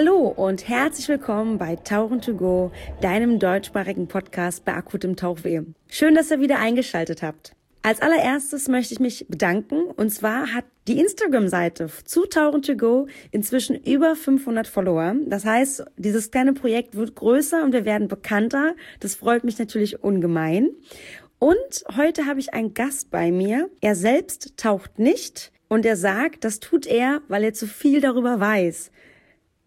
Hallo und herzlich willkommen bei Tauchen to Go, deinem deutschsprachigen Podcast bei akutem Tauchweh. Schön, dass ihr wieder eingeschaltet habt. Als allererstes möchte ich mich bedanken. Und zwar hat die Instagram-Seite zu Tauchen to Go inzwischen über 500 Follower. Das heißt, dieses kleine Projekt wird größer und wir werden bekannter. Das freut mich natürlich ungemein. Und heute habe ich einen Gast bei mir. Er selbst taucht nicht und er sagt, das tut er, weil er zu viel darüber weiß.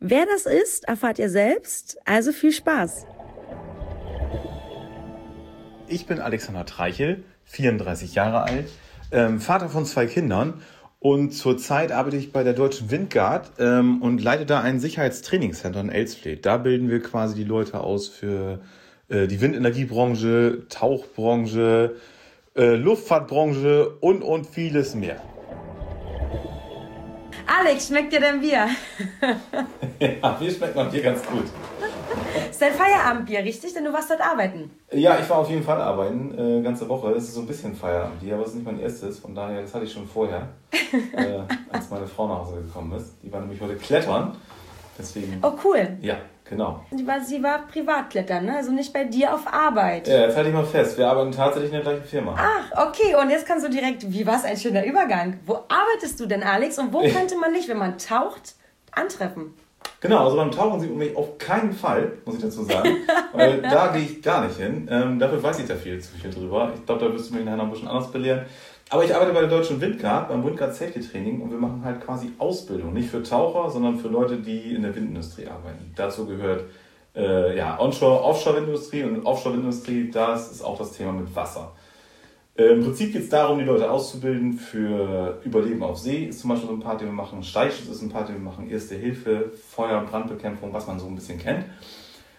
Wer das ist, erfahrt ihr selbst. Also viel Spaß. Ich bin Alexander Treichel, 34 Jahre alt, ähm, Vater von zwei Kindern und zurzeit arbeite ich bei der Deutschen Windguard ähm, und leite da ein Sicherheitstrainingscenter in Elsfleth. Da bilden wir quasi die Leute aus für äh, die Windenergiebranche, Tauchbranche, äh, Luftfahrtbranche und, und vieles mehr. Alex, schmeckt dir dein Bier? ja, mir schmeckt mein Bier ganz gut. ist dein Feierabendbier, richtig? Denn du warst dort arbeiten. Ja, ich war auf jeden Fall arbeiten, äh, ganze Woche. Es ist so ein bisschen Feierabendbier, aber es ist nicht mein erstes. Von daher, das hatte ich schon vorher, äh, als meine Frau nach Hause gekommen ist. Die war nämlich heute klettern. Deswegen. Oh, cool. Ja, Genau. Sie war, sie war Privatklettern, ne? also nicht bei dir auf Arbeit. Ja, jetzt halte ich mal fest. Wir arbeiten tatsächlich in der gleichen Firma. Ach, okay. Und jetzt kannst du direkt, wie war es ein schöner Übergang? Wo arbeitest du denn, Alex? Und wo könnte man dich, wenn man taucht, antreffen? Genau, also beim Tauchen sieht man mich auf keinen Fall, muss ich dazu sagen. weil da gehe ich gar nicht hin. Ähm, dafür weiß ich da viel zu viel drüber. Ich glaube, da wirst du mich nachher noch ein bisschen anders belehren. Aber ich arbeite bei der Deutschen Windguard, beim Windguard Safety Training und wir machen halt quasi Ausbildung. Nicht für Taucher, sondern für Leute, die in der Windindustrie arbeiten. Dazu gehört äh, ja, Onshore, Offshore-Industrie und Offshore-Industrie, das ist auch das Thema mit Wasser. Äh, Im Prinzip geht es darum, die Leute auszubilden für Überleben auf See, ist zum Beispiel so ein Part, den wir machen. Steichschutz ist ein Part, den wir machen. Erste Hilfe, Feuer- und Brandbekämpfung, was man so ein bisschen kennt.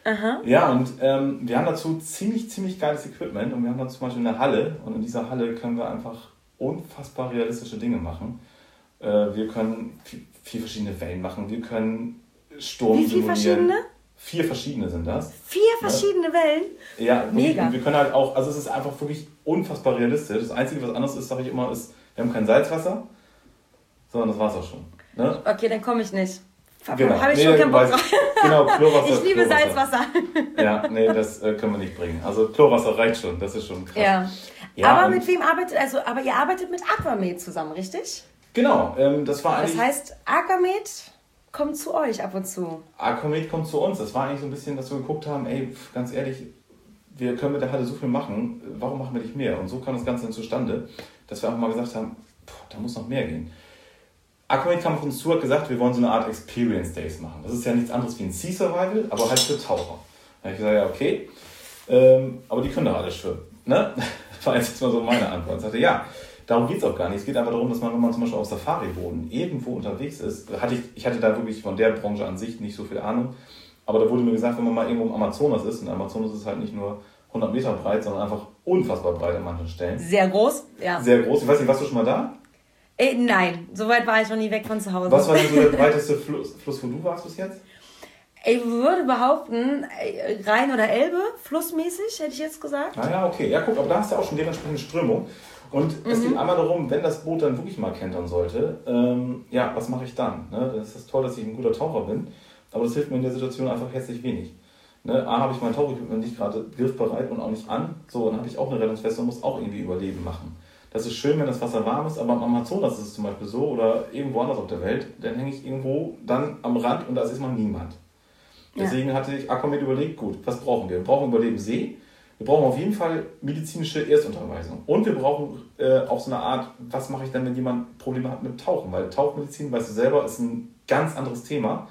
Aha. Ja, und ähm, wir haben dazu ziemlich, ziemlich geiles Equipment und wir haben da zum Beispiel eine Halle und in dieser Halle können wir einfach unfassbar realistische Dinge machen. Äh, wir können vier verschiedene Wellen machen, wir können Sturm Wie viele verschiedene? Vier verschiedene sind das. Vier verschiedene ja. Wellen? Ja, mega. Und wir können halt auch, also es ist einfach wirklich unfassbar realistisch. Das Einzige, was anders ist, sage ich immer, ist, wir haben kein Salzwasser, sondern das Wasser schon. Ne? Okay, dann komme ich nicht. Genau. Habe ich nee, schon keinen Bock drauf. Genau, Chlorwasser. Ich liebe Chlorwasser. Salzwasser. Ja, nee, das äh, können wir nicht bringen. Also Chlorwasser reicht schon, das ist schon krass. Ja. ja aber mit wem arbeitet, also, aber ihr arbeitet mit Aquamed zusammen, richtig? Genau, ähm, das war eigentlich... Das heißt, Aquamed kommt zu euch ab und zu. Aquamed kommt zu uns. Das war eigentlich so ein bisschen, dass wir geguckt haben, ey, ganz ehrlich, wir können mit der Halle so viel machen, warum machen wir nicht mehr? Und so kam das Ganze dann zustande, dass wir einfach mal gesagt haben, da muss noch mehr gehen. Aquamed kam auf uns zu, hat gesagt, wir wollen so eine Art Experience Days machen. Das ist ja nichts anderes wie ein Sea Survival, aber halt für Taucher. Da habe ich gesagt, ja, okay, ähm, aber die können doch alle schwimmen. Ne? Das war jetzt mal so meine Antwort. Ich sagte, ja, Darum geht es auch gar nicht. Es geht einfach darum, dass man, wenn man zum Beispiel auf Safari-Boden irgendwo unterwegs ist, hatte ich, ich hatte da wirklich von der Branche an sich nicht so viel Ahnung, aber da wurde mir gesagt, wenn man mal irgendwo im Amazonas ist, und Amazonas ist halt nicht nur 100 Meter breit, sondern einfach unfassbar breit an manchen Stellen. Sehr groß, ja. Sehr groß. Ich weiß nicht, warst du schon mal da? Äh, nein, so weit war ich noch nie weg von zu Hause. Was war denn so der breiteste Fluss, Fluss, wo du warst bis jetzt? Ich würde behaupten, äh, Rhein oder Elbe, flussmäßig, hätte ich jetzt gesagt. Ah ja, okay. Ja, guck, aber da hast du auch schon dementsprechend Strömung. Und mhm. es geht einmal darum, wenn das Boot dann wirklich mal kentern sollte, ähm, ja, was mache ich dann? Ne? Das ist toll, dass ich ein guter Taucher bin, aber das hilft mir in der Situation einfach herzlich wenig. Ne? A, habe ich mein Tauchequipment nicht gerade griffbereit und auch nicht an. So, dann habe ich auch eine Rettungsweste und muss auch irgendwie Überleben machen. Das ist schön, wenn das Wasser warm ist, aber am Amazonas ist es zum Beispiel so oder irgendwo anders auf der Welt, dann hänge ich irgendwo dann am Rand und da ist erstmal niemand. Deswegen ja. hatte ich Aquamed überlegt, gut, was brauchen wir? Wir brauchen Überleben See, wir brauchen auf jeden Fall medizinische Erstunterweisung. Und wir brauchen äh, auch so eine Art, was mache ich denn, wenn jemand Probleme hat mit Tauchen? Weil Tauchmedizin, weißt du selber, ist ein ganz anderes Thema.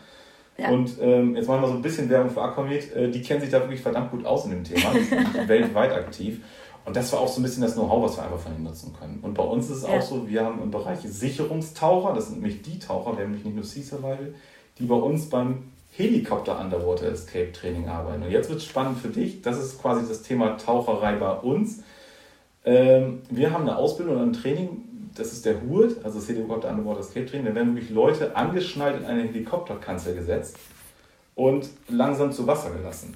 Ja. Und ähm, jetzt machen wir so ein bisschen Werbung für Aquamed. Äh, die kennen sich da wirklich verdammt gut aus in dem Thema. Die sind weltweit aktiv. Und das war auch so ein bisschen das Know-how, was wir einfach von ihnen nutzen können. Und bei uns ist es ja. auch so, wir haben im Bereich Sicherungstaucher, das sind nämlich die Taucher, wir haben nämlich nicht nur Sea Survival, die bei uns beim Helikopter Underwater Escape Training arbeiten. Und jetzt wird es spannend für dich, das ist quasi das Thema Taucherei bei uns. Ähm, wir haben eine Ausbildung und ein Training, das ist der HURT, also das Helikopter Underwater Escape Training, da werden wirklich Leute angeschnallt in eine Helikopterkanzel gesetzt und langsam zu Wasser gelassen.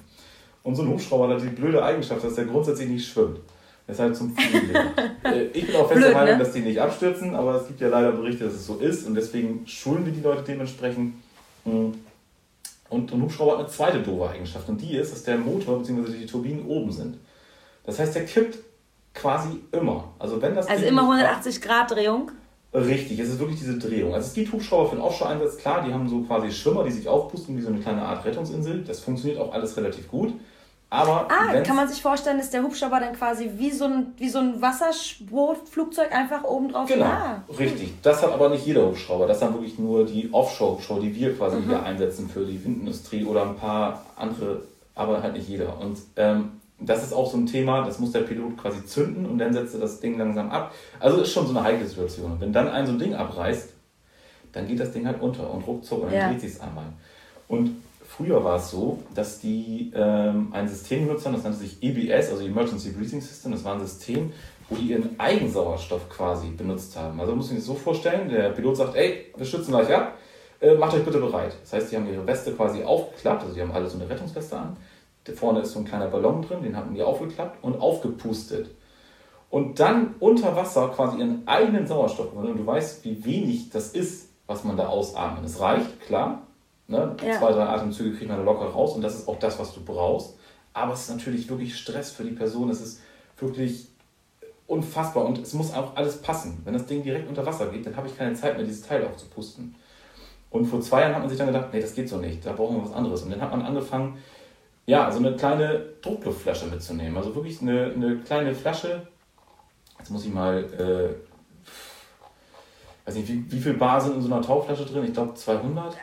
Und so ein Hubschrauber hat die blöde Eigenschaft, dass der grundsätzlich nicht schwimmt. Das ist halt zum Fliegen. Äh, ich bin auch fest der Meinung, ne? dass die nicht abstürzen, aber es gibt ja leider Berichte, dass es so ist und deswegen schulen wir die Leute dementsprechend. Hm. Und ein Hubschrauber hat eine zweite doofe Eigenschaft und die ist, dass der Motor bzw. die Turbinen oben sind. Das heißt, der kippt quasi immer. Also, wenn das also immer 180 Grad Drehung? Richtig, es ist wirklich diese Drehung. Also es gibt Hubschrauber für den Offshore-Einsatz, klar, die haben so quasi Schwimmer, die sich aufpusten wie so eine kleine Art Rettungsinsel. Das funktioniert auch alles relativ gut. Aber ah, kann man sich vorstellen, dass der Hubschrauber dann quasi wie so ein, wie so ein Wasserbootflugzeug einfach oben drauf Genau, ah. richtig. Das hat aber nicht jeder Hubschrauber. Das haben wirklich nur die Offshore-Hubschrauber, die wir quasi mhm. hier einsetzen für die Windindustrie oder ein paar andere, aber halt nicht jeder. Und ähm, das ist auch so ein Thema, das muss der Pilot quasi zünden und dann setzt er das Ding langsam ab. Also ist schon so eine heikle Situation. Und wenn dann ein so ein Ding abreißt, dann geht das Ding halt unter und ruckzuck und dann ja. dreht sich es einmal. Und Früher war es so, dass die ähm, ein System genutzt haben, das nannte sich EBS, also Emergency Breathing System. Das war ein System, wo die ihren Eigensauerstoff quasi benutzt haben. Also muss man sich das so vorstellen, der Pilot sagt, ey, wir stützen gleich ab, äh, macht euch bitte bereit. Das heißt, die haben ihre Weste quasi aufgeklappt, also die haben alle so eine Rettungsweste an. Da vorne ist so ein kleiner Ballon drin, den haben die aufgeklappt und aufgepustet. Und dann unter Wasser quasi ihren eigenen Sauerstoff. Und du weißt, wie wenig das ist, was man da ausatmet. Es reicht, klar, Ne? Ja. Zwei, drei Atemzüge kriegt man locker raus und das ist auch das, was du brauchst. Aber es ist natürlich wirklich Stress für die Person. Es ist wirklich unfassbar und es muss auch alles passen. Wenn das Ding direkt unter Wasser geht, dann habe ich keine Zeit mehr, dieses Teil aufzupusten. Und vor zwei Jahren hat man sich dann gedacht, nee, das geht so nicht, da brauchen wir was anderes. Und dann hat man angefangen, ja, so eine kleine Druckluftflasche mitzunehmen. Also wirklich eine, eine kleine Flasche. Jetzt muss ich mal, äh, weiß nicht, wie, wie viel Bar sind in so einer Tauchflasche drin? Ich glaube 200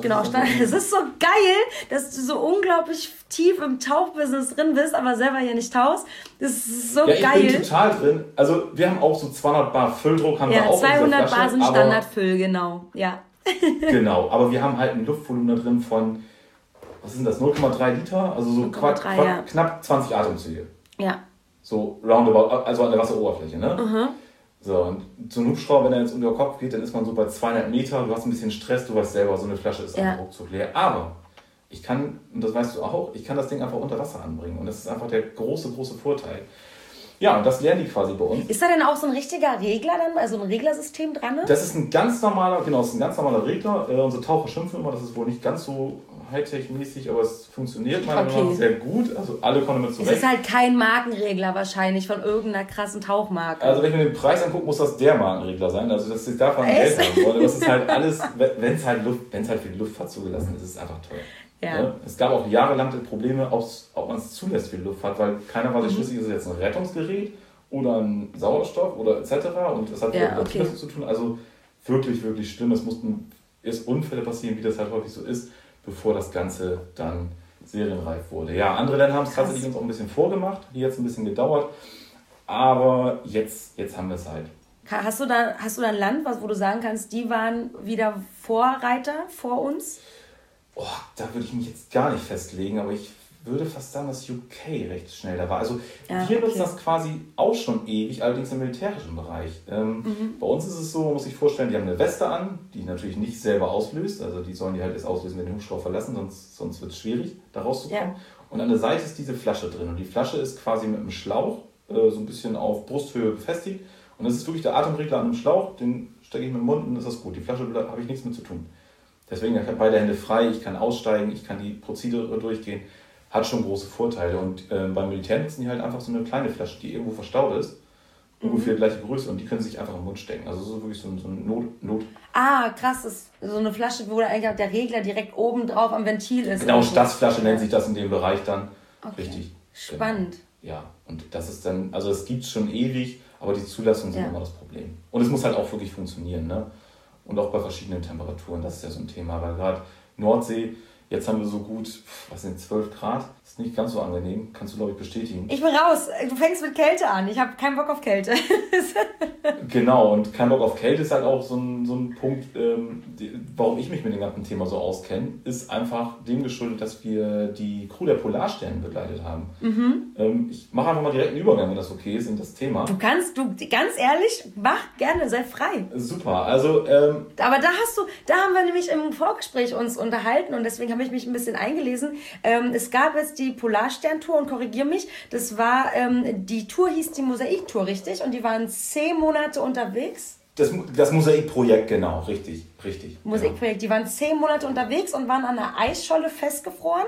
genau, es ist so geil, dass du so unglaublich tief im Tauchbusiness drin bist, aber selber hier nicht tauchst. Das ist so ja, ich geil. Ich bin total drin. Also wir haben auch so 200 Bar Fülldruck, haben ja, wir auch 200 Flasche, Bar sind Standardfüll, genau. Ja. genau, aber wir haben halt ein Luftvolumen da drin von, was sind das, 0,3 Liter? Also so 3, ja. knapp 20 Atemzüge. Ja. So roundabout, also an der Wasseroberfläche, ne? Mhm. So, und so ein Hubschrauber, wenn er jetzt unter den Kopf geht, dann ist man so bei 200 Meter, du hast ein bisschen Stress, du weißt selber, so eine Flasche ist ja. ruckzuck leer. Aber ich kann, und das weißt du auch, ich kann das Ding einfach unter Wasser anbringen. Und das ist einfach der große, große Vorteil. Ja, und das lernen die quasi bei uns. Ist da denn auch so ein richtiger Regler dann, also ein Reglersystem dran? Das ist ein ganz normaler, genau, das ist ein ganz normaler Regler. Äh, unsere Taucher schimpfen immer, das ist wohl nicht ganz so Hightech-mäßig, aber es funktioniert meiner okay. Meinung nach sehr gut. Also alle kommen damit zurecht. Es ist halt kein Markenregler wahrscheinlich von irgendeiner krassen Tauchmarke. Also wenn ich mir den Preis angucke, muss das der Markenregler sein. Also dass ich davon Geld haben wollte. Das ist halt alles, wenn es halt, halt für die Luftfahrt zugelassen ist, ist es einfach teuer. Ja. ja. Es gab auch jahrelang Probleme, ob man es zulässt für die Luftfahrt, weil keiner war sich mhm. schlüssig, ist es jetzt ein Rettungsgerät oder ein Sauerstoff oder etc. Und es hat ja, mit okay. zu tun. Also wirklich, wirklich schlimm. Es mussten erst Unfälle passieren, wie das halt häufig so ist bevor das Ganze dann serienreif wurde. Ja, andere Länder haben es tatsächlich uns auch ein bisschen vorgemacht, die jetzt ein bisschen gedauert, aber jetzt, jetzt haben wir es halt. Hast du, da, hast du da ein Land, wo du sagen kannst, die waren wieder Vorreiter vor uns? Oh, da würde ich mich jetzt gar nicht festlegen, aber ich würde fast sagen, dass UK recht schnell da war. Also ja, wir nutzen das quasi auch schon ewig, allerdings im militärischen Bereich. Ähm, mhm. Bei uns ist es so, man muss sich vorstellen, die haben eine Weste an, die natürlich nicht selber auslöst. Also die sollen die halt erst auslösen, wenn die Hubschrauber verlassen, sonst, sonst wird es schwierig, da rauszukommen. Ja. Und an der Seite ist diese Flasche drin. Und die Flasche ist quasi mit einem Schlauch äh, so ein bisschen auf Brusthöhe befestigt. Und das ist wirklich der Atemregler an einem Schlauch, den stecke ich mit dem Mund und das ist gut. Die Flasche habe ich nichts mit zu tun. Deswegen, ich habe beide Hände frei, ich kann aussteigen, ich kann die Prozedere durchgehen hat schon große Vorteile. Und äh, beim Militär nutzen die halt einfach so eine kleine Flasche, die irgendwo verstaut ist. Mhm. Ungefähr gleiche Größe und die können sich einfach im Mund stecken. Also so wirklich so, so ein Not, Not. Ah, krass, das ist so eine Flasche, wo eigentlich der Regler direkt oben drauf am Ventil ist. Genau, Stassflasche nennt sich das in dem Bereich dann. Okay. Richtig. Spannend. Genau. Ja, und das ist dann, also es gibt es schon ewig, aber die Zulassungen sind ja. immer das Problem. Und es muss halt auch wirklich funktionieren, ne? Und auch bei verschiedenen Temperaturen, das ist ja so ein Thema, weil gerade Nordsee, Jetzt haben wir so gut, was sind 12 Grad. Ist nicht ganz so angenehm. Kannst du, glaube ich, bestätigen. Ich bin raus. Du fängst mit Kälte an. Ich habe keinen Bock auf Kälte. genau, und kein Bock auf Kälte ist halt auch so ein, so ein Punkt, ähm, die, warum ich mich mit dem ganzen Thema so auskenne, ist einfach dem geschuldet, dass wir die Crew der Polarsterne begleitet haben. Mhm. Ähm, ich mache einfach mal direkt einen Übergang, wenn das okay ist, in das Thema. Du kannst, du, ganz ehrlich, mach gerne, sei frei. Super, also... Ähm, Aber da hast du, da haben wir nämlich im Vorgespräch uns unterhalten und deswegen habe ich mich ein bisschen eingelesen. Ähm, es gab jetzt die Polarstern-Tour und korrigier mich, das war, ähm, die Tour hieß die Mosaik-Tour, richtig? Und die waren zehn Monate unterwegs. Das, das Mosaikprojekt, genau, richtig, richtig. Mosaikprojekt, die waren zehn Monate unterwegs und waren an einer Eisscholle festgefroren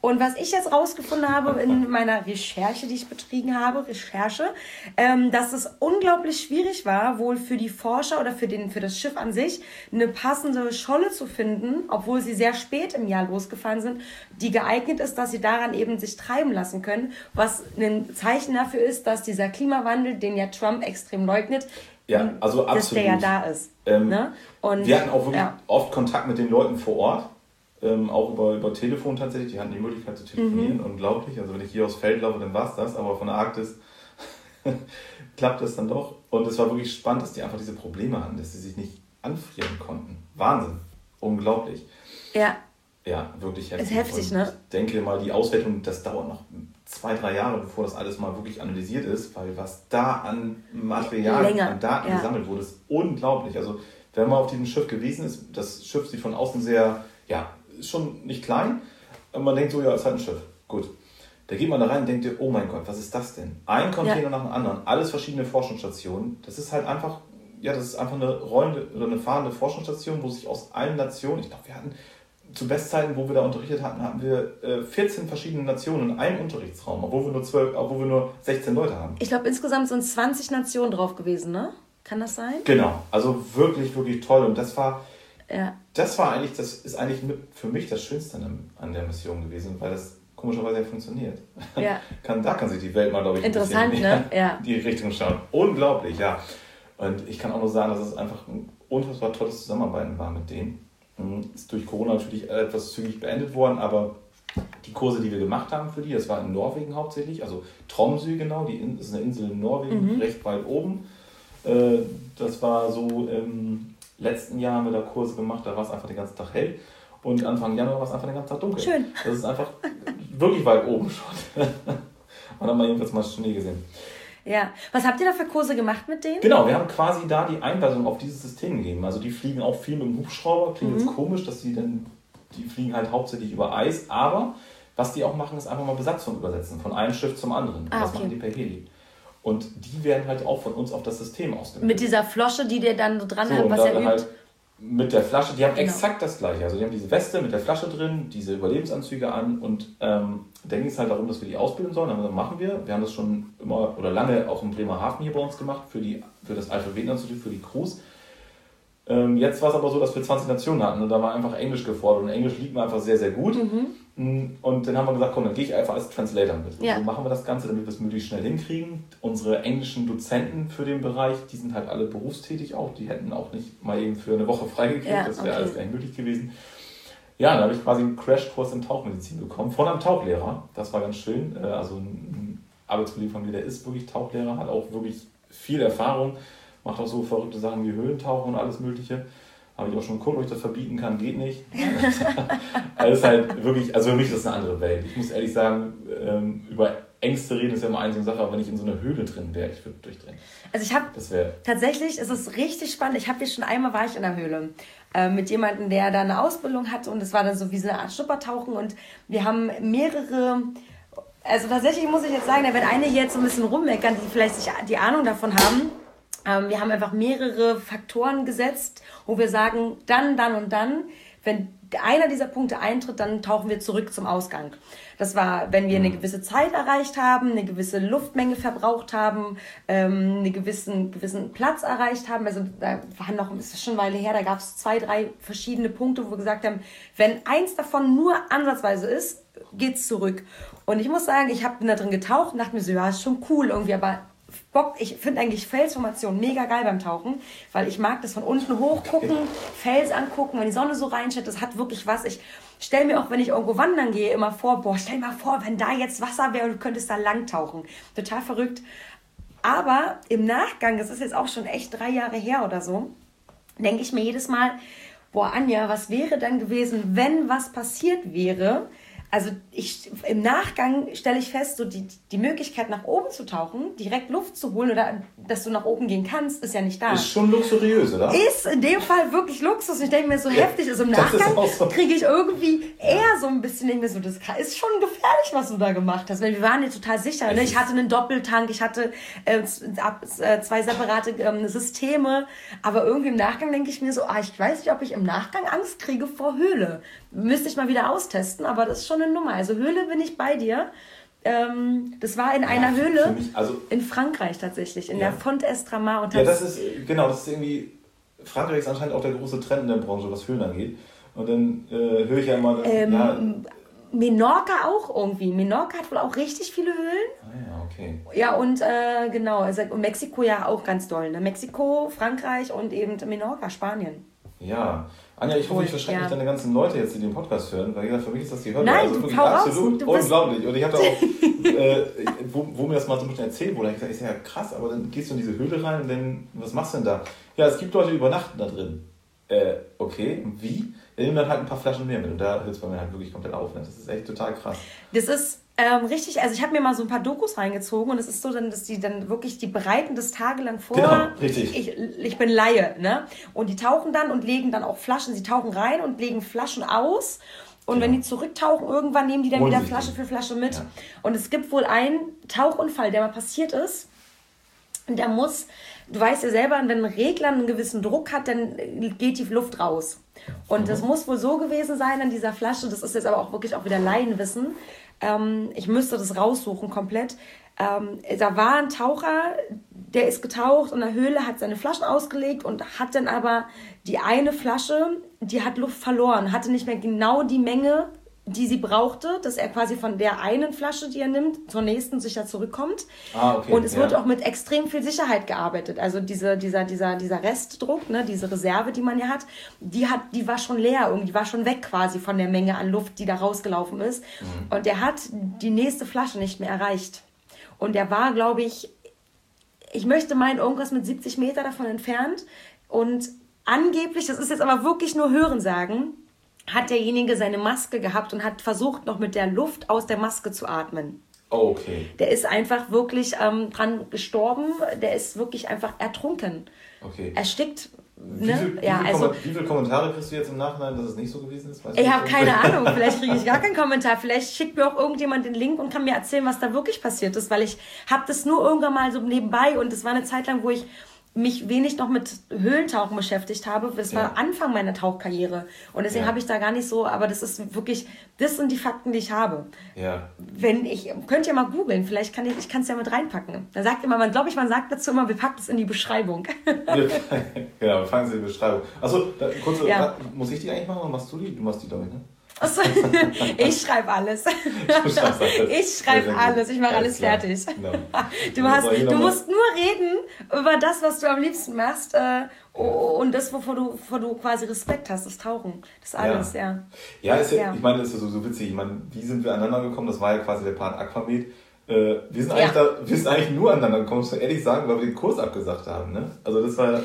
und was ich jetzt rausgefunden habe in meiner Recherche, die ich betrieben habe, Recherche, ähm, dass es unglaublich schwierig war, wohl für die Forscher oder für, den, für das Schiff an sich, eine passende Scholle zu finden, obwohl sie sehr spät im Jahr losgefahren sind, die geeignet ist, dass sie daran eben sich treiben lassen können, was ein Zeichen dafür ist, dass dieser Klimawandel, den ja Trump extrem leugnet, ja, also absolut. dass der ja da ist. Ähm, ne? Und, wir hatten auch wirklich ja. oft Kontakt mit den Leuten vor Ort ähm, auch über, über Telefon tatsächlich. Die hatten die Möglichkeit zu telefonieren, mhm. unglaublich. Also wenn ich hier aufs Feld laufe, dann war es das, aber von der Arktis klappt es dann doch. Und es war wirklich spannend, dass die einfach diese Probleme hatten, dass sie sich nicht anfrieren konnten. Wahnsinn. Unglaublich. Ja. Ja, wirklich heftig. Ist heftig, ne? Ich denke mal, die Auswertung, das dauert noch zwei, drei Jahre, bevor das alles mal wirklich analysiert ist, weil was da an Material, Länger. an Daten ja. gesammelt wurde, ist unglaublich. Also, wenn man auf diesem Schiff gewesen ist, das Schiff sieht von außen sehr, ja, ist schon nicht klein. Und man denkt so, ja, ist halt ein Schiff. Gut. Da geht man da rein und denkt, oh mein Gott, was ist das denn? Ein Container ja. nach dem anderen, alles verschiedene Forschungsstationen. Das ist halt einfach, ja, das ist einfach eine rollende oder eine fahrende Forschungsstation, wo sich aus allen Nationen, ich glaube, wir hatten zu Bestzeiten, wo wir da unterrichtet hatten, hatten wir äh, 14 verschiedene Nationen in einem Unterrichtsraum, obwohl wir nur 12, obwohl wir nur 16 Leute haben. Ich glaube, insgesamt sind 20 Nationen drauf gewesen, ne? Kann das sein? Genau, also wirklich, wirklich toll. Und das war, ja. Das war eigentlich, das ist eigentlich für mich das Schönste an der Mission gewesen, weil das komischerweise ja funktioniert. Ja. kann, da kann sich die Welt mal, glaube ich, Interessant, ein ne? ja. die Richtung schauen. Unglaublich, ja. Und ich kann auch nur sagen, dass es einfach ein unfassbar tolles Zusammenarbeiten war mit denen. Mhm. Ist durch Corona natürlich etwas zügig beendet worden, aber die Kurse, die wir gemacht haben für die, das war in Norwegen hauptsächlich, also Tromsø genau, die ist eine Insel in Norwegen, mhm. recht weit oben. Äh, das war so ähm, letzten Jahr haben wir da Kurse gemacht, da war es einfach den ganzen Tag hell. Und Anfang Januar war es einfach den ganzen Tag dunkel. Schön. Das ist einfach wirklich weit oben schon. Man hat mal jedenfalls mal Schnee gesehen. Ja. Was habt ihr da für Kurse gemacht mit denen? Genau, wir haben quasi da die Einweisung auf dieses System gegeben. Also die fliegen auch viel mit dem Hubschrauber. Klingt mhm. jetzt komisch, dass sie dann, die fliegen halt hauptsächlich über Eis. Aber was die auch machen, ist einfach mal Besatzung übersetzen. Von einem Schiff zum anderen. Ah, das okay. machen die per Heli. Und die werden halt auch von uns auf das System ausgebildet. Mit dieser Flosche, die der dann so dran so, hat, was er übt? Halt mit der Flasche, die haben genau. exakt das gleiche. Also die haben diese Weste mit der Flasche drin, diese Überlebensanzüge an und ähm, dann ging es halt darum, dass wir die ausbilden sollen. Dann machen wir. Wir haben das schon immer oder lange auch in Bremerhaven hier bei uns gemacht für, die, für das Alphabet-Institut, für die Crews. Ähm, jetzt war es aber so, dass wir 20 Nationen hatten und da war einfach Englisch gefordert und Englisch liegt mir einfach sehr, sehr gut. Mhm. Und dann haben wir gesagt, komm, dann gehe ich einfach als Translator mit. Ja. So machen wir das Ganze, damit wir es möglichst schnell hinkriegen. Unsere englischen Dozenten für den Bereich, die sind halt alle berufstätig auch, die hätten auch nicht mal eben für eine Woche freigekriegt, ja, das wäre okay. alles gar nicht möglich gewesen. Ja, dann habe ich quasi einen Crashkurs in Tauchmedizin bekommen von einem Tauchlehrer. Das war ganz schön. Äh, also ein Arbeitskollege von mir, der ist wirklich Tauchlehrer, hat auch wirklich viel Erfahrung macht auch so verrückte Sachen wie Höhlentauchen und alles Mögliche. Habe ich auch schon geguckt, ob ich das verbieten kann, geht nicht. Alles halt wirklich, also für mich ist das eine andere Welt. Ich muss ehrlich sagen, ähm, über Ängste reden ist ja immer eine Sache, aber wenn ich in so einer Höhle drin wäre, ich würde durchdrehen. Also ich habe tatsächlich, ist es richtig spannend. Ich habe hier schon einmal war ich in der Höhle äh, mit jemandem, der da eine Ausbildung hat und es war dann so wie so eine Art Schnuppertauchen und wir haben mehrere also tatsächlich muss ich jetzt sagen, da wird eine jetzt so ein bisschen rummeckern, die vielleicht sich die Ahnung davon haben. Ähm, wir haben einfach mehrere Faktoren gesetzt, wo wir sagen, dann, dann und dann, wenn einer dieser Punkte eintritt, dann tauchen wir zurück zum Ausgang. Das war, wenn wir eine mhm. gewisse Zeit erreicht haben, eine gewisse Luftmenge verbraucht haben, ähm, einen gewissen, gewissen Platz erreicht haben. Also da war noch, ist schon eine Weile her, da gab es zwei, drei verschiedene Punkte, wo wir gesagt haben, wenn eins davon nur ansatzweise ist, geht's zurück. Und ich muss sagen, ich habe da drin getaucht und dachte mir so, ja, ist schon cool irgendwie, aber Bock, ich finde eigentlich Felsformation mega geil beim Tauchen, weil ich mag das von unten hochgucken, Fels angucken, wenn die Sonne so reinscheint, das hat wirklich was. Ich stelle mir auch, wenn ich irgendwo wandern gehe, immer vor, boah, stell mal vor, wenn da jetzt Wasser wäre und du könntest da lang tauchen. Total verrückt. Aber im Nachgang, das ist jetzt auch schon echt drei Jahre her oder so, denke ich mir jedes Mal, boah, Anja, was wäre dann gewesen, wenn was passiert wäre? Also ich, im Nachgang stelle ich fest, so die, die Möglichkeit nach oben zu tauchen, direkt Luft zu holen oder dass du nach oben gehen kannst, ist ja nicht da. Ist schon luxuriös, oder? Ist in dem Fall wirklich Luxus. Ich denke mir so ja, heftig ist. Im Nachgang so. kriege ich irgendwie eher so ein bisschen, denke mir so, das ist schon gefährlich, was du da gemacht hast. Weil wir waren ja total sicher. Ne? Ich hatte einen Doppeltank, ich hatte äh, äh, zwei separate ähm, Systeme. Aber irgendwie im Nachgang denke ich mir so, ah, ich weiß nicht, ob ich im Nachgang Angst kriege vor Höhle. Müsste ich mal wieder austesten, aber das ist schon eine Nummer. Also Höhle bin ich bei dir. Ähm, das war in einer ja, Höhle mich, also, in Frankreich tatsächlich, in ja. der Font Estrama. Und ja, das ist, genau, das ist irgendwie, Frankreich ist anscheinend auch der große Trend in der Branche, was Höhlen angeht. Und dann äh, höre ich ja immer, ähm, ja, Menorca auch irgendwie. Menorca hat wohl auch richtig viele Höhlen. Ah ja, okay. Ja, und äh, genau, also, und Mexiko ja auch ganz doll. Ne? Mexiko, Frankreich und eben Menorca, Spanien. Ja, Anja, ich hoffe, ich verschrecke ja. nicht deine ganzen Leute jetzt, die den Podcast hören, weil gesagt, für mich ist das die Hölle. Nein, also wirklich absolut unglaublich. Und ich da auch, äh, wo, wo, mir das mal so ein bisschen erzählt wurde, ich gesagt, ist ja krass, aber dann gehst du in diese Höhle rein und dann, was machst du denn da? Ja, es gibt Leute, die übernachten da drin. Äh, okay, wie? Die nehmen dann halt ein paar Flaschen mehr mit und da hört es bei mir halt wirklich komplett auf. Ne? Das ist echt total krass. Das ist ähm, richtig, also ich habe mir mal so ein paar Dokus reingezogen und es ist so, dann, dass die dann wirklich, die bereiten das tagelang vor. Genau, richtig. Ich, ich bin Laie, ne? Und die tauchen dann und legen dann auch Flaschen, sie tauchen rein und legen Flaschen aus. Und genau. wenn die zurücktauchen, irgendwann nehmen die dann Holen wieder Flasche für Flasche mit. Ja. Und es gibt wohl einen Tauchunfall, der mal passiert ist. Und der muss, du weißt ja selber, wenn ein Regler einen gewissen Druck hat, dann geht die Luft raus. Und mhm. das muss wohl so gewesen sein an dieser Flasche, das ist jetzt aber auch wirklich auch wieder Laienwissen, ähm, ich müsste das raussuchen komplett. Ähm, da war ein Taucher, der ist getaucht in der Höhle, hat seine Flaschen ausgelegt und hat dann aber die eine Flasche, die hat Luft verloren, hatte nicht mehr genau die Menge die sie brauchte, dass er quasi von der einen Flasche, die er nimmt, zur nächsten sicher zurückkommt. Ah, okay. Und es ja. wird auch mit extrem viel Sicherheit gearbeitet. Also diese, dieser, dieser, dieser Restdruck, ne, diese Reserve, die man ja hat, die hat, die war schon leer irgendwie, war schon weg quasi von der Menge an Luft, die da rausgelaufen ist. Mhm. Und der hat die nächste Flasche nicht mehr erreicht. Und der war, glaube ich, ich möchte meinen, irgendwas mit 70 Meter davon entfernt. Und angeblich, das ist jetzt aber wirklich nur Hörensagen, hat derjenige seine Maske gehabt und hat versucht, noch mit der Luft aus der Maske zu atmen. Oh, okay. Der ist einfach wirklich ähm, dran gestorben. Der ist wirklich einfach ertrunken. Okay. Erstickt. Wie, ne? wie, ja, viel also, wie viele Kommentare kriegst du jetzt im Nachhinein, dass es nicht so gewesen ist? Weißt ich habe keine Ahnung. Vielleicht kriege ich gar keinen Kommentar. Vielleicht schickt mir auch irgendjemand den Link und kann mir erzählen, was da wirklich passiert ist, weil ich habe das nur irgendwann mal so nebenbei und es war eine Zeit lang, wo ich mich wenig noch mit Höhlentauchen beschäftigt habe. Das war ja. Anfang meiner Tauchkarriere. Und deswegen ja. habe ich da gar nicht so, aber das ist wirklich, das sind die Fakten, die ich habe. Ja. Wenn ich, könnt ihr mal googeln, vielleicht kann ich, ich kann es ja mit reinpacken. Da sagt immer, man glaube ich, man sagt dazu immer, wir packen es in die Beschreibung. genau, wir fangen es in die Beschreibung. Achso, kurze, ja. muss ich die eigentlich machen oder machst du die? Du machst die damit, ne? Achso, ich schreibe alles. Ich schreibe alles, ich mache alles fertig. Genau. Du, hast, du musst nur reden über das, was du am liebsten machst äh, und das, wovor du, wovor du quasi Respekt hast, das Tauchen. Das alles, ja. Ja, ja, ist ja, ich meine, das ist so, so witzig. Ich meine, wie sind wir aneinander gekommen? Das war ja quasi der Part Aquamed äh, wir, sind eigentlich ja. da, wir sind eigentlich nur aneinander gekommen, muss man ehrlich sagen, weil wir den Kurs abgesagt haben. Ne? Also das war ja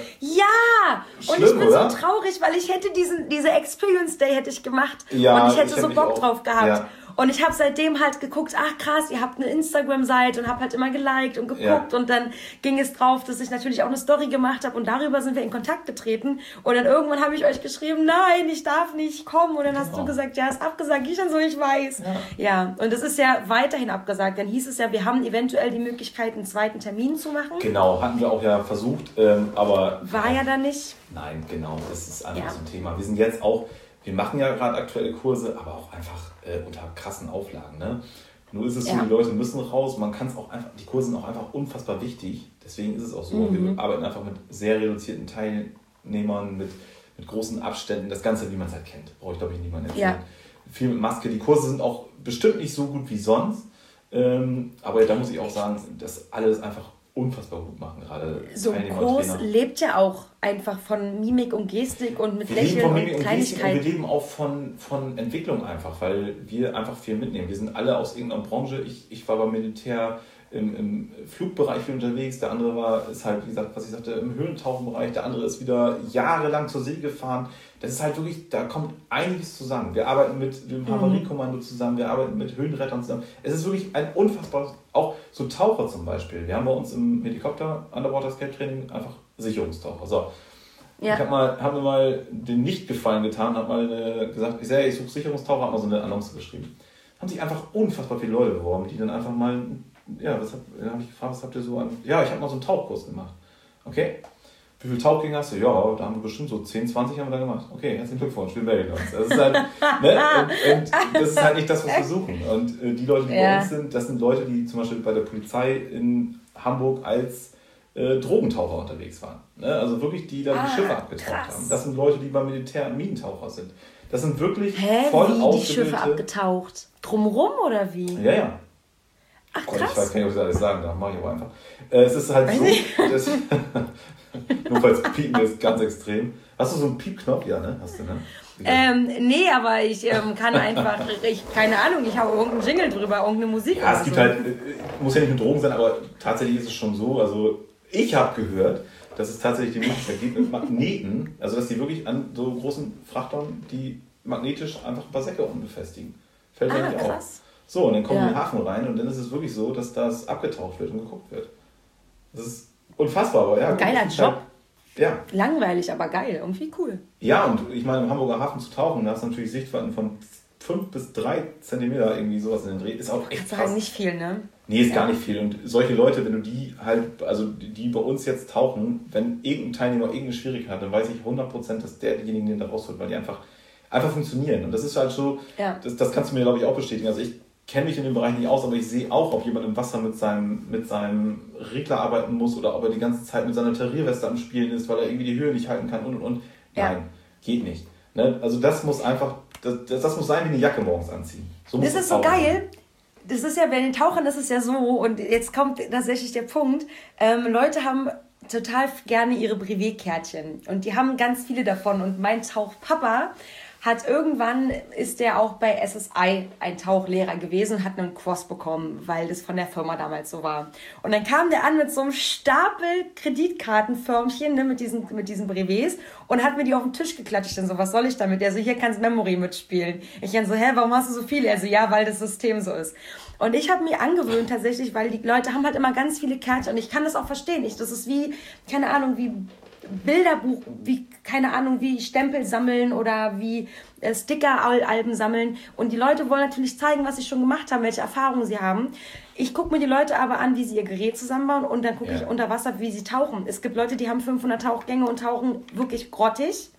schlimm, und ich bin oder? so traurig, weil ich hätte diesen diese Experience Day hätte ich gemacht ja, und ich hätte ich so Bock drauf gehabt. Ja. Und ich habe seitdem halt geguckt, ach krass, ihr habt eine Instagram-Seite und habe halt immer geliked und geguckt ja. und dann ging es drauf, dass ich natürlich auch eine Story gemacht habe und darüber sind wir in Kontakt getreten und dann irgendwann habe ich euch geschrieben, nein, ich darf nicht kommen und dann hast genau. du gesagt, ja, ist abgesagt, ich dann so, ich weiß. Ja. ja, und das ist ja weiterhin abgesagt. Dann hieß es ja, wir haben eventuell die Möglichkeit, einen zweiten Termin zu machen. Genau, hatten wir auch ja versucht, ähm, aber... War ja dann nicht. Nein, genau, das ist einfach ja. ein Thema. Wir sind jetzt auch, wir machen ja gerade aktuelle Kurse, aber auch einfach äh, unter krassen Auflagen. Ne? Nur ist es so, die Leute müssen raus. Man kann es auch einfach, die Kurse sind auch einfach unfassbar wichtig. Deswegen ist es auch so, mhm. wir arbeiten einfach mit sehr reduzierten Teilnehmern, mit, mit großen Abständen. Das Ganze, wie man es halt kennt, brauche ich glaube ich niemand erzählen. Ja. Viel mit Maske. Die Kurse sind auch bestimmt nicht so gut wie sonst. Ähm, aber da muss ich auch sagen, dass alles einfach unfassbar gut machen, gerade So ein Kurs lebt ja auch einfach von Mimik und Gestik und mit wir Lächeln leben von und Mimik und Gestik und Kleinigkeiten. wir leben auch von, von Entwicklung einfach, weil wir einfach viel mitnehmen. Wir sind alle aus irgendeiner Branche. Ich, ich war beim Militär im, im Flugbereich viel unterwegs, der andere war, ist halt, wie gesagt, was ich sagte, im Höhlentauchenbereich, der andere ist wieder jahrelang zur See gefahren. Das ist halt wirklich, da kommt einiges zusammen. Wir arbeiten mit dem Havariekommando zusammen, wir arbeiten mit Höhenrettern zusammen. Es ist wirklich ein unfassbares, auch so Taucher zum Beispiel. Wir haben bei uns im Helikopter Underwater Escape Training einfach Sicherungstaucher. So. Ja. Ich habe mal, hab mir mal den Nicht-Gefallen getan, habe mal eine, gesagt, ich sage, ich suche Sicherungstaucher, habe mal so eine Annonce geschrieben. Haben sich einfach unfassbar viele Leute beworben, die dann einfach mal, ja, was hab, dann habe ich gefragt, was habt ihr so an, ja, ich habe mal so einen Tauchkurs gemacht. Okay, wie viele Tauchgänge hast du? Ja, da haben wir bestimmt so 10, 20 haben wir da gemacht. Okay, herzlichen Glückwunsch, wir melden uns. Das ist halt, ne, und, und das ist halt nicht das, was wir suchen. Und äh, die Leute, die Ja. bei uns sind, das sind Leute, die zum Beispiel bei der Polizei in Hamburg als äh, Drogentaucher unterwegs waren. Ne? Also wirklich, die da Ah, die Schiffe abgetaucht krass. haben. Das sind Leute, die beim Militär Minentaucher sind. Das sind wirklich Hä, voll wie die. Schiffe abgetaucht? Drumrum oder wie? Ja, ja. Ach Gott, ich weiß krass. gar nicht, ob ich das alles sagen darf. Mach ich aber einfach. Äh, es ist halt Weiß so, dass, nur falls Piepen ist ganz extrem. Hast du so einen Piepknopf? Ja, ne? Hast du, ne? Ähm, nee, aber ich ähm, kann einfach, ich, keine Ahnung, ich habe irgendeinen Jingle drüber, irgendeine Musik Ja, es gibt so. halt, äh, muss ja nicht mit Drogen sein, aber tatsächlich ist es schon so. Also, ich habe gehört, dass es tatsächlich die Möglichkeit gibt mit Magneten, also dass die wirklich an so großen Frachtern, die magnetisch einfach ein paar Säcke unten befestigen. Fällt ja Ah, nicht auf. So, und dann kommen Ja. die in den Hafen rein und dann ist es wirklich so, dass das abgetaucht wird und geguckt wird. Das ist unfassbar, aber ja. gut, Geiler es ist halt- Job. Ja, Langweilig, aber geil, irgendwie cool. ja, und ich meine, im Hamburger Hafen zu tauchen, da hast du natürlich Sichtweiten von 5 bis 3 Zentimeter, irgendwie sowas in den Dreh. Ist auch echt du krass. halt nicht viel, ne? Nee, ist Ja. gar nicht viel. Und solche Leute, wenn du die halt, also die die bei uns jetzt tauchen, wenn irgendein Teilnehmer irgendeine Schwierigkeit hat, dann weiß ich 100%, dass der diejenigen den da rausholt, weil die einfach, einfach funktionieren. Und das ist halt so, Ja. das, das kannst du mir, glaube ich, auch bestätigen. Also ich kenne mich in dem Bereich nicht aus, aber ich sehe auch, ob jemand im Wasser mit seinem, mit seinem Regler arbeiten muss oder ob er die ganze Zeit mit seiner Tarierweste am Spielen ist, weil er irgendwie die Höhe nicht halten kann und und und. Ja. Nein, geht nicht. Ne? Also das muss einfach, das, das, das muss sein wie eine Jacke morgens anziehen. So Das ist so geil. Das ist ja bei den Tauchern, das ist ja so, und jetzt kommt tatsächlich der Punkt, ähm, Leute haben total gerne ihre Brevet-Kärtchen und die haben ganz viele davon und mein Tauchpapa hat irgendwann, ist der auch bei SSI ein Tauchlehrer gewesen und hat einen Kurs bekommen, weil das von der Firma damals so war. Und dann kam der an mit so einem Stapel Kreditkartenförmchen, ne, mit diesen, mit diesen Brevets und hat mir die auf den Tisch geklatscht. Dann so, was soll ich damit? Der so, hier kannst Memory mitspielen. Ich dann so, hä, warum hast du so viele? Er so, ja, weil das System so ist. Und ich habe mir angewöhnt tatsächlich, weil die Leute haben halt immer ganz viele Kärtchen und ich kann das auch verstehen. Ich, das ist wie, keine Ahnung, wie Bilderbuch, wie, keine Ahnung, wie Stempel sammeln oder wie äh, Sticker-Alben sammeln. Und die Leute wollen natürlich zeigen, was sie schon gemacht haben, welche Erfahrungen sie haben. Ich gucke mir die Leute aber an, wie sie ihr Gerät zusammenbauen und dann gucke Ja. ich unter Wasser, wie sie tauchen. Es gibt Leute, die haben 500 Tauchgänge und tauchen wirklich grottig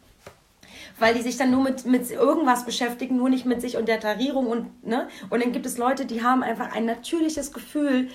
weil die sich dann nur mit, mit irgendwas beschäftigen, nur nicht mit sich und der Tarierung und, ne? Und dann gibt es Leute, die haben einfach ein natürliches Gefühl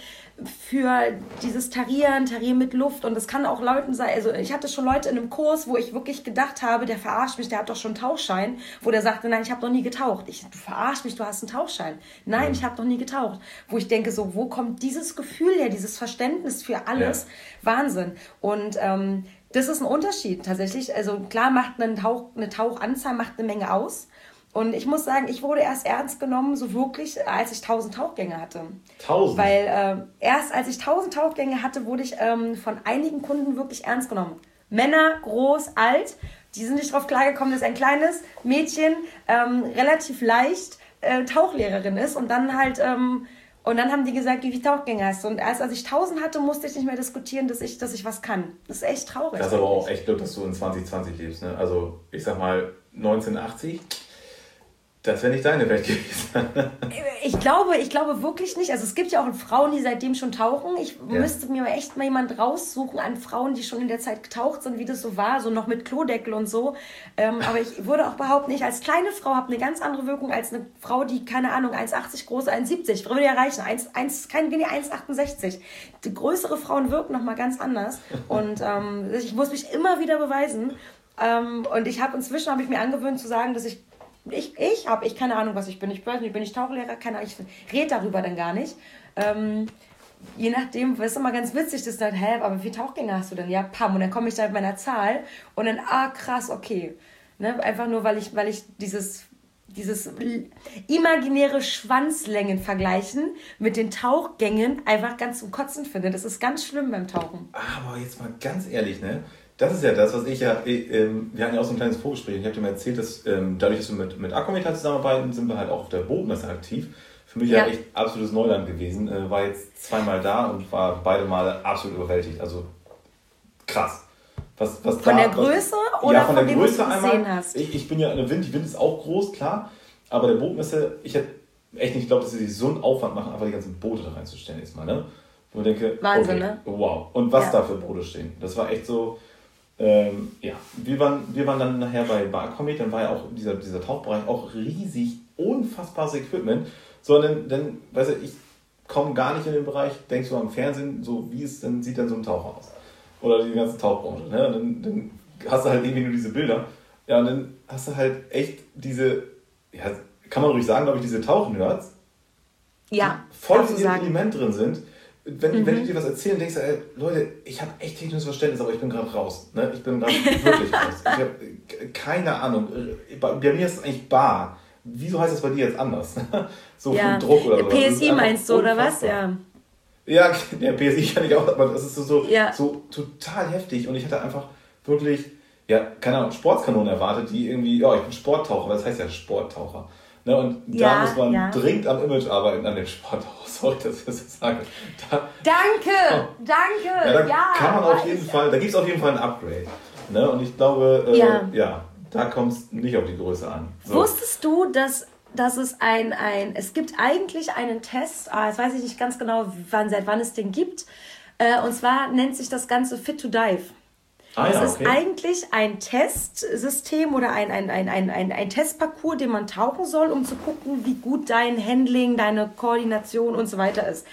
für dieses Tarieren, Tarieren mit Luft und das kann auch Leuten sein, also ich hatte schon Leute in einem Kurs, wo ich wirklich gedacht habe, der verarscht mich, der hat doch schon einen Tauchschein, wo der sagte, nein, ich habe noch nie getaucht. Ich, du verarsch mich, du hast einen Tauchschein. Nein, ich habe noch nie getaucht. Wo ich denke so, wo kommt dieses Gefühl her, dieses Verständnis für alles? Wahnsinn. Und ähm, das ist ein Unterschied tatsächlich. Also klar macht ein Tauch, eine Tauchanzahl macht eine Menge aus. Und ich muss sagen, ich wurde erst ernst genommen, so wirklich, als ich 1000 Tauchgänge hatte. 1000? Weil äh, erst als ich 1000 Tauchgänge hatte, wurde ich ähm, von einigen Kunden wirklich ernst genommen. Männer, groß, alt, die sind nicht drauf klargekommen, dass ein kleines Mädchen ähm, relativ leicht äh, Tauchlehrerin ist und dann halt ähm, und dann haben die gesagt, wie viele Tauchgänge hast du? Und erst als ich 1000 hatte, musste ich nicht mehr diskutieren, dass ich, dass ich was kann. Das ist echt traurig. Das ist aber auch echt Glück, dass du in 2020 lebst. Ne? Also, ich sag mal, 1980, das wäre nicht deine Welt gewesen. Ich glaube, ich glaube wirklich nicht. Also es gibt ja auch Frauen, die seitdem schon tauchen. Ich Ja. müsste mir echt mal jemand raussuchen an Frauen, die schon in der Zeit getaucht sind, wie das so war, so noch mit Klodeckel und so. Ähm, aber ich würde auch behaupten, ich als kleine Frau habe eine ganz andere Wirkung als eine Frau, die, keine Ahnung, 1,80 groß, 1,70. Würde ja reichen. 1, 1, kein weniger 1,68. Die größere Frauen wirken noch mal ganz anders. Und ähm, ich muss mich immer wieder beweisen. Ähm, und ich habe inzwischen habe ich mir angewöhnt zu sagen, dass ich ich, ich habe ich keine Ahnung, was ich bin. Ich weiß nicht, bin ich Tauchlehrer? Keine Ahnung, ich rede darüber dann gar nicht. Ähm, je nachdem, ist immer ganz witzig, das ist dann, hä, aber wie viele Tauchgänge hast du denn? Ja, pam. Und dann komme ich da mit meiner Zahl und dann, ah, krass, okay. Ne? Einfach nur, weil ich, weil ich dieses, dieses imaginäre Schwanzlängen vergleichen mit den Tauchgängen einfach ganz zum Kotzen finde. Das ist ganz schlimm beim Tauchen. Aber jetzt mal ganz ehrlich, ne? Das ist ja das, was ich ja, ähm, wir hatten ja auch so ein kleines Vorgespräch. Ich habe dir mal erzählt, dass ähm, dadurch, dass wir mit, mit Akkumeter zusammenarbeiten, sind wir halt auch auf der Bodenmesse aktiv. Für mich ja, ja echt absolutes Neuland gewesen. Äh, war jetzt zweimal da und war beide Male absolut überwältigt. Also krass. Was, was von da, der Größe was, oder ja, von, von der dem, Größe was du einmal, gesehen hast? Ich, ich bin ja in der Wind, die Wind ist auch groß, klar. Aber der Bootmesse, ich hätte echt nicht geglaubt, dass sie sich so einen Aufwand machen, einfach die ganzen Boote da reinzustellen jetzt mal. Ne? Wo ich denke, Wahnsinn, okay, ne? wow. Und was ja. da für Boote stehen. Das war echt so, ähm, ja. Wir waren, wir waren dann nachher bei Barcomet, dann war ja auch dieser, dieser Tauchbereich auch riesig, unfassbares Equipment. So, dann, weißt du, ich komme gar nicht in den Bereich, denkst du am Fernsehen, so wie es dann sieht dann so ein Taucher aus. Oder die ganze Tauchbranche. Ne? Und dann, dann hast du halt irgendwie nur diese Bilder. Ja, und dann hast du halt echt diese, ja, kann man ruhig sagen, glaube ich, diese Tauchennerds, ja, die voll in ihrem Element drin sind. Wenn, mhm. wenn ich dir was erzähle, denkst du, ey, Leute, ich habe echt technisches Verständnis, aber ich bin gerade raus. Ne? Ich bin gerade wirklich raus. Ich habe keine Ahnung. Bei, bei mir ist es eigentlich bar. Wieso heißt das bei dir jetzt anders? so ja. vom Druck oder so. PSI meinst du, oder was? Ja. Ja, der PSI kann ich auch, aber das ist so, so, ja. so total heftig. Und ich hatte einfach wirklich, ja, keine Ahnung, Sportskanonen erwartet, die irgendwie, ja, ich bin Sporttaucher, das heißt ja Sporttaucher. Ne, und ja, da muss man ja. dringend am Image arbeiten, an dem Sporttaucher. Sorry, dass ich das jetzt sage. Da, danke, oh, danke. Ja, da ja, kann man auf jeden Fall, da gibt es auf jeden Fall ein Upgrade. Ne? Und ich glaube, äh, ja. ja, da kommt es nicht auf die Größe an. So. Wusstest du, dass dass es ein, ein, es gibt eigentlich einen Test, ah, jetzt weiß ich nicht ganz genau, wann, seit wann es den gibt. Äh, und zwar nennt sich das Ganze Fit to Dive. Ah, ja, okay. ist eigentlich ein Testsystem oder ein, ein, ein, ein, ein, ein Testparcours, den man tauchen soll, um zu gucken, wie gut dein Handling, deine Koordination und so weiter ist.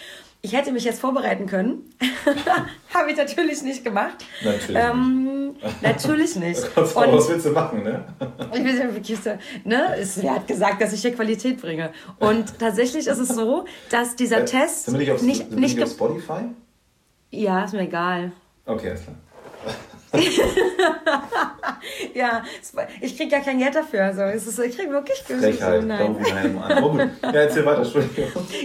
Ich hätte mich jetzt vorbereiten können. Habe ich natürlich nicht gemacht. Natürlich. Ähm, nicht. Natürlich nicht. Und, was willst du machen, ne? ich will, ne? Es, wer hat gesagt, dass ich hier Qualität bringe? Und tatsächlich ist es so, dass dieser äh, Test. Sind wir nicht auf, nicht, nicht auf Spotify? Ja, ist mir egal. Okay, ist klar. ja, ich kriege ja kein Geld dafür. Also es ist, ich kriege wirklich Frechheit. So, nein. Oh, gut. Ja, erzähl weiter.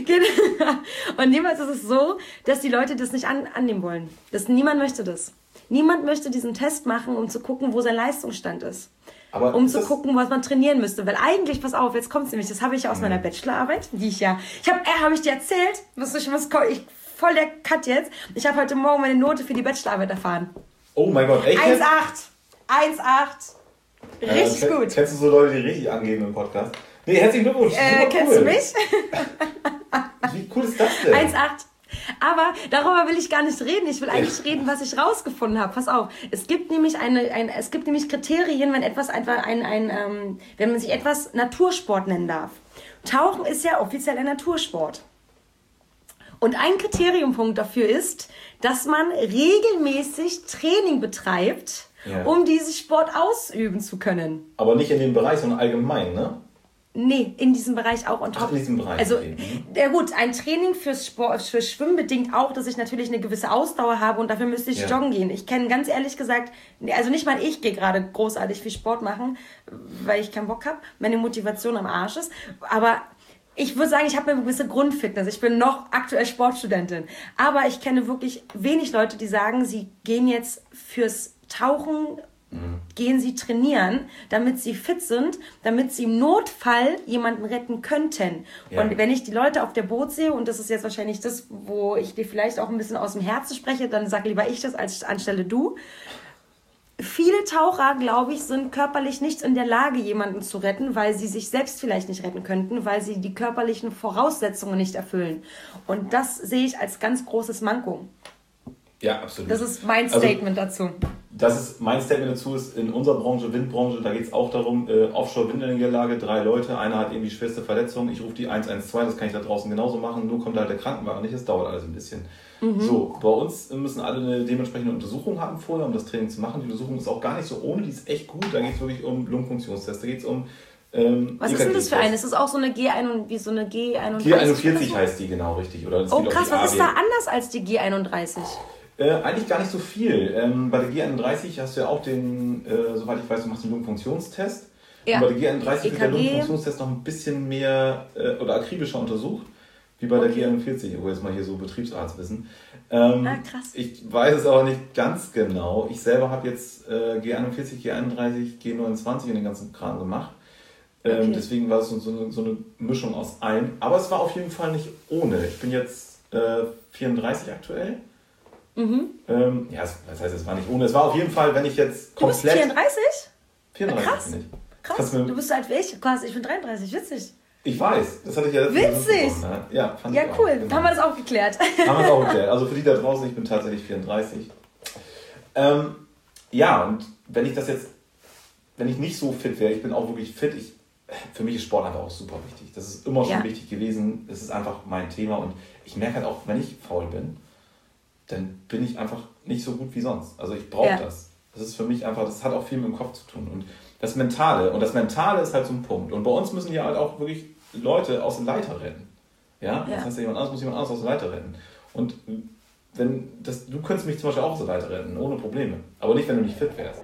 Genau. Und niemals ist es so, dass die Leute das nicht an, annehmen wollen. Das, niemand möchte das. Niemand möchte diesen Test machen, um zu gucken, wo sein Leistungsstand ist. Aber um zu gucken, was man trainieren müsste. Weil eigentlich, pass auf, jetzt kommt es nämlich, das habe ich ja aus mhm. meiner Bachelorarbeit, die ich ja, ich habe, äh, habe ich dir erzählt, was ich, was, ich, voll der Cut jetzt. Ich habe heute Morgen meine Note für die Bachelorarbeit erfahren. Oh mein Gott, echt? 1,8. 1,8. Richtig äh, gut. Kennst du so Leute, die richtig angeben im Podcast? Nee, herzlichen Glückwunsch. Äh, kennst du mich? Wie cool ist das denn? 1,8. Aber darüber will ich gar nicht reden. Ich will eigentlich reden, was ich rausgefunden habe. Pass auf. Es gibt nämlich eine, ein, es gibt nämlich Kriterien, wenn etwas einfach ein, ein ähm, wenn man sich etwas Natursport nennen darf. Tauchen ist ja offiziell ein Natursport. Und ein Kriteriumpunkt dafür ist, dass man regelmäßig Training betreibt, ja. um diesen Sport ausüben zu können. Aber nicht in dem Bereich, sondern allgemein, ne? Nee, in diesem Bereich auch und top. Ach, in diesem Bereich. Also, okay. Mhm. ja gut, ein Training fürs Sport, fürs Schwimmen bedingt auch, dass ich natürlich eine gewisse Ausdauer habe und dafür müsste ich ja. joggen gehen. Ich kenne ganz ehrlich gesagt, also nicht mal ich gehe gerade großartig viel Sport machen, weil ich keinen Bock habe, meine Motivation am Arsch ist. Aber ich würde sagen, ich habe eine gewisse Grundfitness. Ich bin noch aktuell Sportstudentin. Aber ich kenne wirklich wenig Leute, die sagen, sie gehen jetzt fürs Tauchen, mhm. gehen sie trainieren, damit sie fit sind, damit sie im Notfall jemanden retten könnten. Ja. Und wenn ich die Leute auf der Boot sehe, und das ist jetzt wahrscheinlich das, wo ich dir vielleicht auch ein bisschen aus dem Herzen spreche, dann sag lieber ich das als anstelle du viele Taucher, glaube ich, sind körperlich nicht in der Lage, jemanden zu retten, weil sie sich selbst vielleicht nicht retten könnten, weil sie die körperlichen Voraussetzungen nicht erfüllen. Und das sehe ich als ganz großes Manko. Ja, absolut. Das ist mein also Statement also, dazu. Das ist mein Statement dazu ist in unserer Branche, Windbranche, da geht es auch darum, äh, Offshore-Windenergielage, drei Leute, einer hat irgendwie schwerste Verletzung, ich rufe die 112, das kann ich da draußen genauso machen, nur kommt halt der Krankenwagen nicht, es dauert alles ein bisschen. Mhm. So, bei uns müssen alle eine dementsprechende Untersuchung haben vorher, um das Training zu machen. Die Untersuchung ist auch gar nicht so ohne, die ist echt gut. Da geht es wirklich um Lungenfunktionstests, da geht es um Ähm, Was ist denn das für eine? Ist das auch so eine G1, wie so eine G31? G41 heißt die genau, richtig. Oder oh krass, was ist da anders als die G31? Äh, eigentlich gar nicht so viel. Ähm, bei der G31 hast du ja auch den, äh, soweit ich weiß, du machst den Lungenfunktionstest. Ja. Und bei der G31 wird der Lungenfunktionstest noch ein bisschen mehr äh, oder akribischer untersucht. Wie bei okay. der G41, wo jetzt mal hier so Betriebsarzt wissen. Ähm, ah, krass. Ich weiß es aber nicht ganz genau. Ich selber habe jetzt äh, G41, G31, G29 in den ganzen Kram gemacht. Ähm, okay. Deswegen war es so, so, eine, so, eine, Mischung aus allem. Aber es war auf jeden Fall nicht ohne. Ich bin jetzt äh, 34 aktuell. Mhm. Ähm, ja, das heißt, es war nicht ohne. Es war auf jeden Fall, wenn ich jetzt komplett... Du bist 34? 34 Krass. bin ich. Krass, du bist so alt wie ich. Krass, ich bin 33, witzig. Ich weiß, das hatte ich ja letztes Witzig! Ne? Ja, fand ja, ich cool. Auch, genau. Haben wir das auch geklärt. Haben wir das auch geklärt. Also für die da draußen, ich bin tatsächlich 34. Ähm, ja, und wenn ich das jetzt, wenn ich nicht so fit wäre, ich bin auch wirklich fit, ich, für mich ist Sport einfach auch super wichtig. Das ist immer schon ja. wichtig gewesen. Es ist einfach mein Thema und ich merke halt auch, wenn ich faul bin, dann bin ich einfach nicht so gut wie sonst. Also ich brauche ja. das. Das ist für mich einfach, das hat auch viel mit dem Kopf zu tun. Und das Mentale. Und das Mentale ist halt so ein Punkt. Und bei uns müssen ja halt auch wirklich Leute aus der Leiter retten. Ja? ja. Das heißt, jemand anderes muss jemand anderes aus der Leiter retten. Und wenn das, du könntest mich zum Beispiel auch aus der Leiter retten, ohne Probleme. Aber nicht, wenn du nicht fit wärst.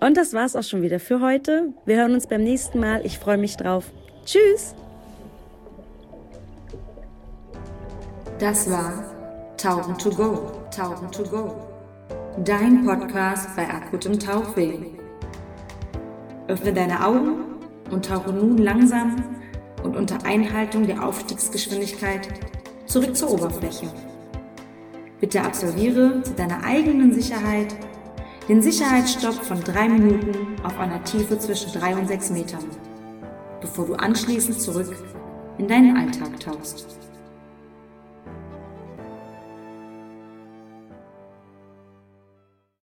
Und das war's auch schon wieder für heute. Wir hören uns beim nächsten Mal. Ich freue mich drauf. Tschüss! Das war Tauchen to go. Tauchen to go dein Podcast bei akutem Tauchweh. Öffne deine Augen und tauche nun langsam und unter Einhaltung der Aufstiegsgeschwindigkeit zurück zur Oberfläche. Bitte absolviere zu deiner eigenen Sicherheit den Sicherheitsstopp von drei Minuten auf einer Tiefe zwischen drei und sechs Metern, bevor du anschließend zurück in deinen Alltag tauchst.